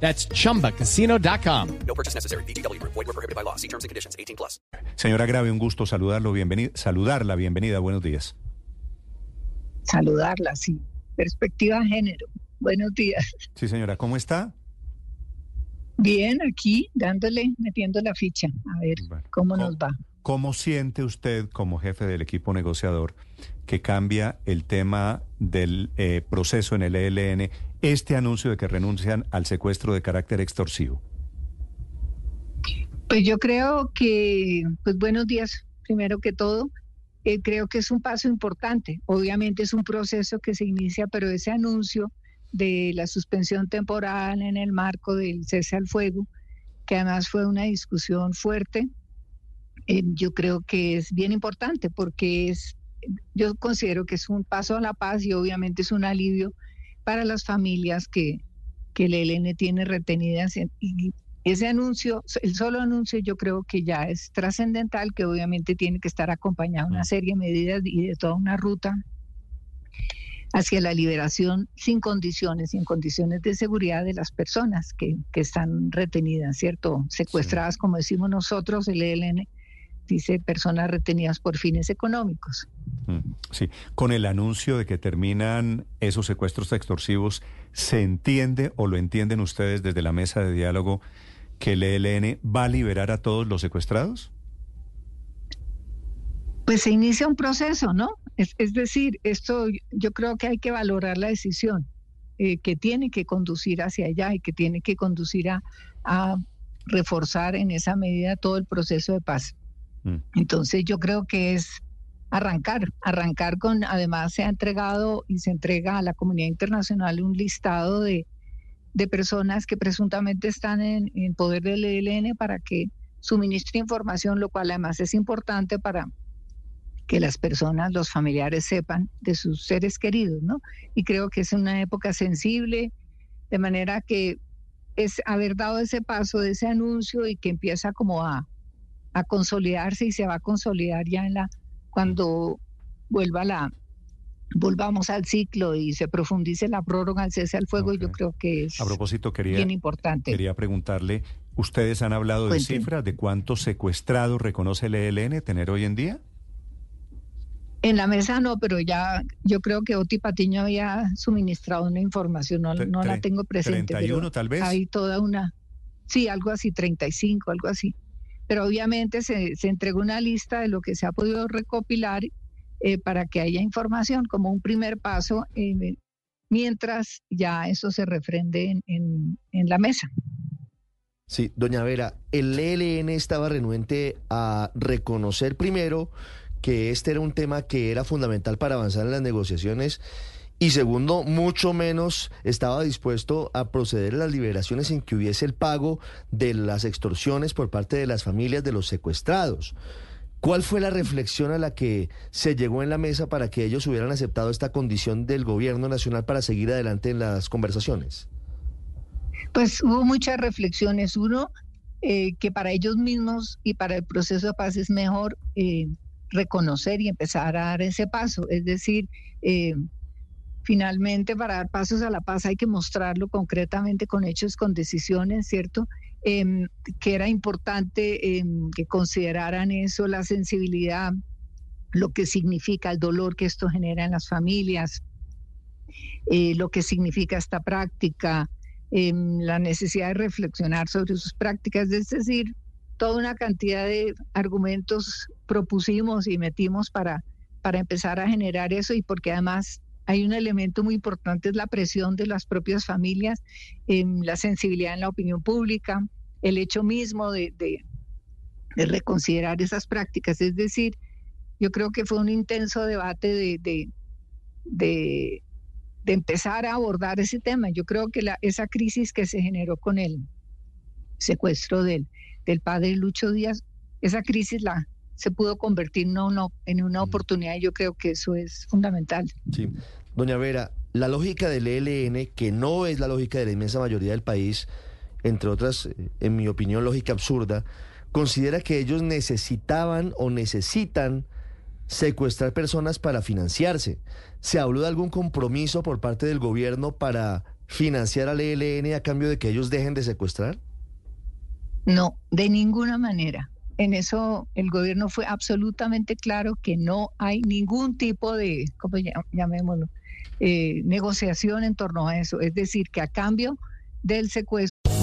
That's chumbacasino.com. No purchase necessary. BGW. Void were prohibited by law. See terms and conditions. 18 plus. Señora Grave, un gusto saludarlo, bienvenida, saludarla, bienvenida, buenos días. saludarla, sí. Perspectiva género. Buenos días. Sí, señora, ¿cómo está? Bien, aquí dándole, metiendo la ficha, a ver Bueno, cómo ¿cómo- nos va. ¿Cómo siente usted como jefe del equipo negociador que cambia el tema del eh, proceso en el ELN este anuncio de que renuncian al secuestro de carácter extorsivo? Pues yo creo que, pues buenos días, primero que todo. Eh, creo que es un paso importante. Obviamente es un proceso que se inicia, pero ese anuncio de la suspensión temporal en el marco del cese al fuego, que además fue una discusión fuerte, eh, yo creo que es bien importante porque es, yo considero que es un paso a la paz y obviamente es un alivio para las familias que, que el ELN tiene retenidas. en- y ese anuncio, el solo anuncio yo creo que ya es trascendental, que obviamente tiene que estar acompañado de una serie de medidas y de toda una ruta hacia la liberación sin condiciones, sin condiciones de seguridad de las personas que, que están retenidas, ¿cierto? Secuestradas, como decimos nosotros, el ELN dice personas retenidas por fines económicos. Mm, Sí, con el anuncio de que terminan esos secuestros extorsivos, ¿se entiende o lo entienden ustedes desde la mesa de diálogo que el ELN va a liberar a todos los secuestrados? Pues se inicia un proceso, ¿no? Es, es decir, esto yo creo que hay que valorar la decisión eh, que tiene que conducir hacia allá y que tiene que conducir a, a reforzar en esa medida todo el proceso de paz. Mm. Entonces yo creo que es arrancar, arrancar con, además se ha entregado y se entrega a la comunidad internacional un listado de, de personas que presuntamente están en, en poder del ELN para que suministre información, lo cual además es importante para que las personas, los familiares sepan de sus seres queridos, ¿no? Y creo que es una época sensible, de manera que es haber dado ese paso de ese anuncio y que empieza como a, a consolidarse y se va a consolidar ya en la cuando vuelva la volvamos al ciclo y se profundice la prórroga al cese al fuego, yo Ok. creo que es A propósito, quería, bien importante. quería preguntarle, ¿ustedes han hablado de cifras de cuántos secuestrados reconoce el ELN tener hoy en día? En la mesa no, pero ya yo creo que Oti Patiño había suministrado una información, no, la tengo presente. pero 31 tal vez. Hay toda una, sí, algo así, 35, algo así. Pero obviamente se, se entregó una lista de lo que se ha podido recopilar eh, para que haya información como un primer paso, eh, mientras ya eso se refrende en, en- en la mesa. Sí, doña Vera, el ELN estaba renuente a reconocer primero que este era un tema que era fundamental para avanzar en las negociaciones y segundo, mucho menos estaba dispuesto a proceder a las liberaciones sin que hubiese el pago de las extorsiones por parte de las familias de los secuestrados. ¿Cuál fue la reflexión a la que se llegó en la mesa para que ellos hubieran aceptado esta condición del gobierno nacional para seguir adelante en las conversaciones? Pues hubo muchas reflexiones. Uno, eh, que para ellos mismos y para el proceso de paz es mejor eh, reconocer y empezar a dar ese paso. Es decir, eh, finalmente para dar pasos a la paz hay que mostrarlo concretamente con hechos, con decisiones, ¿cierto? Em, que era importante em, que consideraran eso, la sensibilidad, lo que significa el dolor que esto genera en las familias, eh, lo que significa esta práctica, em, la necesidad de reflexionar sobre sus prácticas, es decir, toda una cantidad de argumentos propusimos y metimos para, para empezar a generar eso y porque además hay un elemento muy importante, es la presión de las propias familias, em, la sensibilidad en la opinión pública, el hecho mismo de, de- de reconsiderar esas prácticas. Es decir, yo creo que fue un intenso debate de, empezar a abordar ese tema. Yo creo que esa crisis que se generó con el secuestro del padre Lucho Díaz esa crisis la se pudo convertir en una, en una oportunidad y yo creo que eso es fundamental. Sí. Doña Vera, la lógica del ELN, que no es la lógica de la inmensa mayoría del país, entre otras, en mi opinión, lógica absurda, considera que ellos necesitaban o necesitan secuestrar personas para financiarse. ¿Se habló de algún compromiso por parte del gobierno para financiar al ELN a cambio de que ellos dejen de secuestrar? No, de ninguna manera. En eso el gobierno fue absolutamente claro que no hay ningún tipo de, ¿cómo llamémoslo? Eh, negociación en torno a eso. Es decir, que a cambio del secuestro.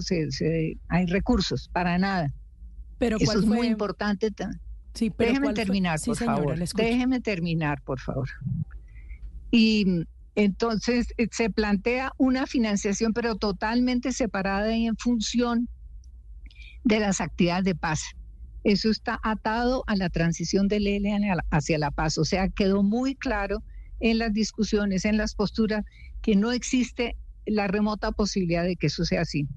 Se, se, hay recursos para nada. Pero Eso es fue? muy importante. Sí, pero Déjeme terminar, Sí, por señora, favor. Déjeme terminar, por favor. Y entonces eh, se plantea una financiación, pero totalmente separada y en función de las actividades de paz. Eso está atado a la transición del ELN hacia la paz. O sea, quedó muy claro en las discusiones, en las posturas, que no existe la remota posibilidad de que eso sea así.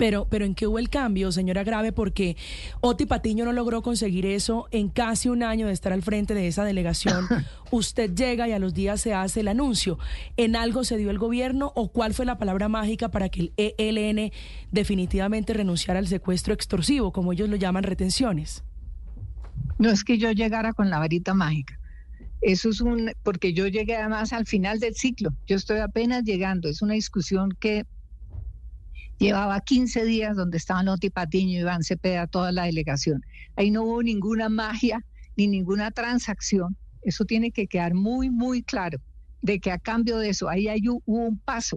Pero, pero ¿en qué hubo el cambio, señora Grave? Porque Oti Patiño no logró conseguir eso en casi un año de estar al frente de esa delegación. Usted llega y a los días se hace el anuncio. ¿En algo se dio el gobierno o cuál fue la palabra mágica para que el ELN definitivamente renunciara al secuestro extorsivo, como ellos lo llaman retenciones? No es que yo llegara con la varita mágica. Eso es un, porque yo llegué además al final del ciclo. Yo estoy apenas llegando. Es una discusión que llevaba 15 días donde estaban Oti Patiño Iván Cepeda, toda la delegación. Ahí no hubo ninguna magia ni ninguna transacción. Eso tiene que quedar muy, muy claro, de que a cambio de eso, ahí hay, hubo un paso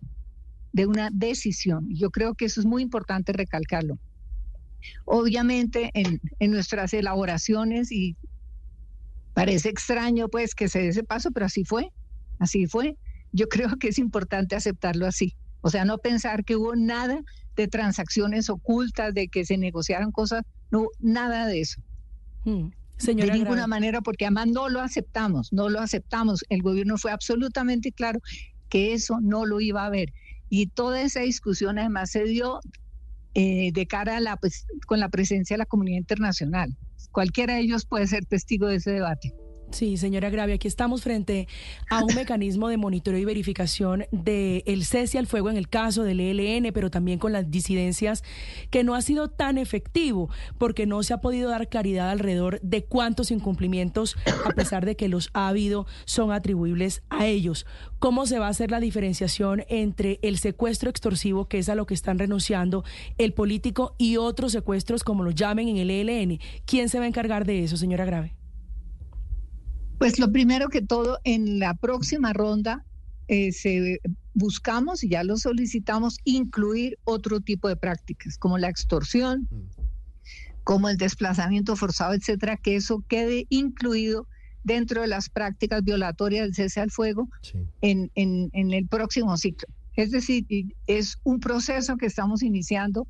de una decisión. Yo creo que eso es muy importante recalcarlo. Obviamente en, en nuestras elaboraciones y parece extraño pues que se dé ese paso, pero así fue, así fue. Yo creo que es importante aceptarlo así. O sea, no pensar que hubo nada de transacciones ocultas, de que se negociaron cosas, no, nada de eso. Hmm. Señora de ninguna Grave. manera, porque además no lo aceptamos, no lo aceptamos. El gobierno fue absolutamente claro que eso no lo iba a haber. Y toda esa discusión además se dio eh, de cara a la, pues, con la presencia de la comunidad internacional. Cualquiera de ellos puede ser testigo de ese debate. Sí, señora Gravia, aquí estamos frente a un mecanismo de monitoreo y verificación del cese al fuego en el caso del ELN, pero también con las disidencias que no ha sido tan efectivo porque no se ha podido dar claridad alrededor de cuántos incumplimientos, a pesar de que los ha habido, son atribuibles a ellos. ¿Cómo se va a hacer la diferenciación entre el secuestro extorsivo, que es a lo que están renunciando, el político y otros secuestros, como lo llamen en el ELN? ¿Quién se va a encargar de eso, señora Grave? Pues lo primero que todo, en la próxima ronda eh, se buscamos y ya lo solicitamos incluir otro tipo de prácticas, como la extorsión, como el desplazamiento forzado, etcétera, que eso quede incluido dentro de las prácticas violatorias del cese al fuego Sí. en, en- en el próximo ciclo. Es decir, es un proceso que estamos iniciando.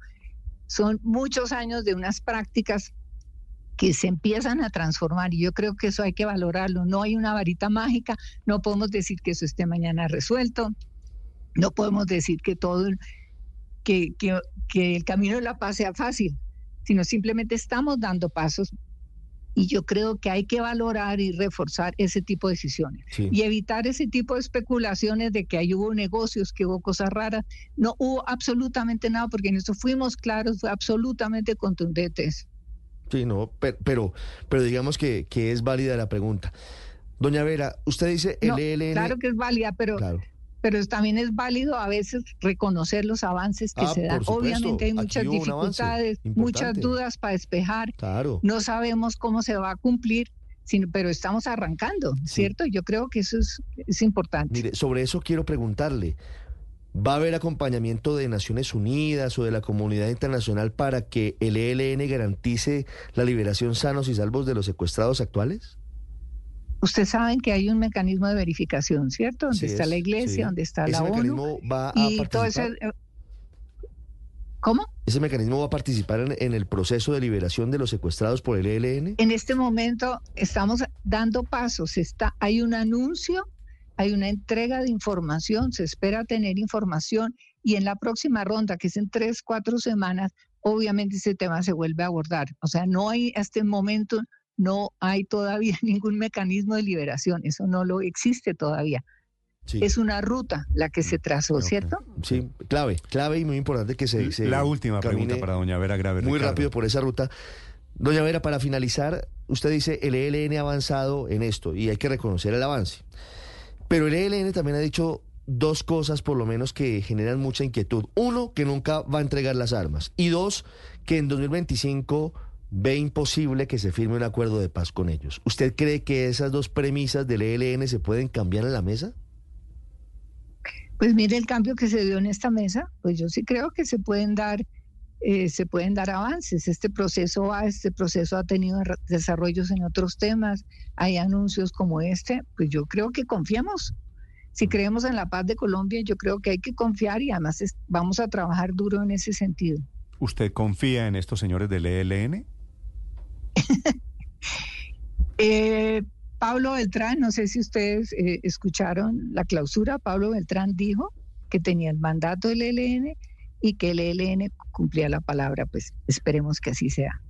Son muchos años de unas prácticas que se empiezan a transformar y yo creo que eso hay que valorarlo. No hay una varita mágica, no podemos decir que eso esté mañana resuelto, no podemos decir que todo, que, que, que el camino de la paz sea fácil, sino simplemente estamos dando pasos y yo creo que hay que valorar y reforzar ese tipo de decisiones Sí. y evitar ese tipo de especulaciones de que ahí hubo negocios, que hubo cosas raras. No hubo absolutamente nada porque en eso fuimos claros, fue absolutamente contundentes. Sí, no, pero, pero, pero digamos que, que es válida la pregunta. Doña Vera, usted dice el No, ELN. claro que es válida, pero, Claro. pero también es válido a veces reconocer los avances que Ah, se dan. supuesto, Obviamente hay muchas dificultades, muchas dudas para despejar. Claro. No sabemos cómo se va a cumplir, sino, pero estamos arrancando, Sí. ¿cierto? Yo creo que eso es, es importante. Mire, sobre eso quiero preguntarle. ¿Va a haber acompañamiento de Naciones Unidas o de la comunidad internacional para que el ELN garantice la liberación sanos y salvos de los secuestrados actuales? Ustedes saben que hay un mecanismo de verificación, ¿cierto? Donde Sí, está es- la iglesia, sí. donde está ¿Ese la ONU. mecanismo va a y todo ese, participar? eh, ¿Cómo? ¿Ese mecanismo va a participar en, en el proceso de liberación de los secuestrados por el ELN? En este momento estamos dando pasos. Está, hay un anuncio, hay una entrega de información, se espera tener información y en la próxima ronda, que es en tres, cuatro semanas, obviamente ese tema se vuelve a abordar. O sea, no hay, a este momento, no hay todavía ningún mecanismo de liberación. Eso no lo existe todavía. Sí. Es una ruta la que se trazó. ¿cierto? Sí, clave, clave y muy importante que se... se La última pregunta para doña Vera Grave. Muy Ricardo. rápido por esa ruta. Doña Vera, para finalizar, usted dice el ELN ha avanzado en esto y hay que reconocer el avance. Pero el ELN también ha dicho dos cosas por lo menos que generan mucha inquietud. Uno, que nunca va a entregar las armas. Y dos, que en 2025 ve imposible que se firme un acuerdo de paz con ellos. ¿Usted cree que esas dos premisas del ELN se pueden cambiar en la mesa? Pues mire el cambio que se dio en esta mesa, pues yo sí creo que se pueden dar, eh, se pueden dar avances. Este proceso va, este proceso ha tenido desarrollos en otros temas, hay anuncios como este, pues yo creo que confiamos. Si creemos en la paz de Colombia, yo creo que hay que confiar y además es- vamos a trabajar duro en ese sentido. ¿Usted confía en estos señores del ELN? Eh, Pablo Beltrán, no sé si ustedes eh, escucharon la clausura, Pablo Beltrán dijo que tenía el mandato del ELN y que el ELN cumplía la palabra, pues esperemos que así sea.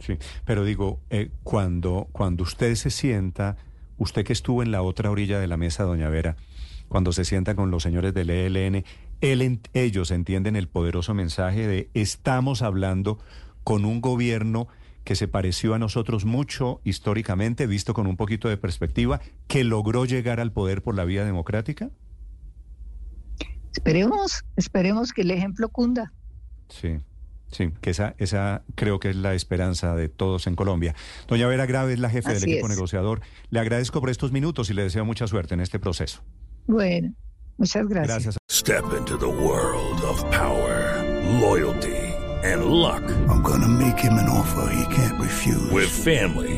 Sí, pero digo, eh, cuando, cuando usted se sienta, usted que estuvo en la otra orilla de la mesa, doña Vera, cuando se sienta con los señores del ELN, él ellos entienden el poderoso mensaje de estamos hablando con un gobierno que se pareció a nosotros mucho históricamente, visto con un poquito de perspectiva, que logró llegar al poder por la vía democrática. Esperemos, esperemos que el ejemplo cunda. Sí, sí, que esa, esa creo que es la esperanza de todos en Colombia. Doña Vera Grave es la jefe del Así equipo es. negociador. Le agradezco por estos minutos y le deseo mucha suerte en este proceso. Bueno, muchas gracias. Gracias. Step into the world of power, loyalty, and luck. I'm gonna make him an offer he can't refuse. With family,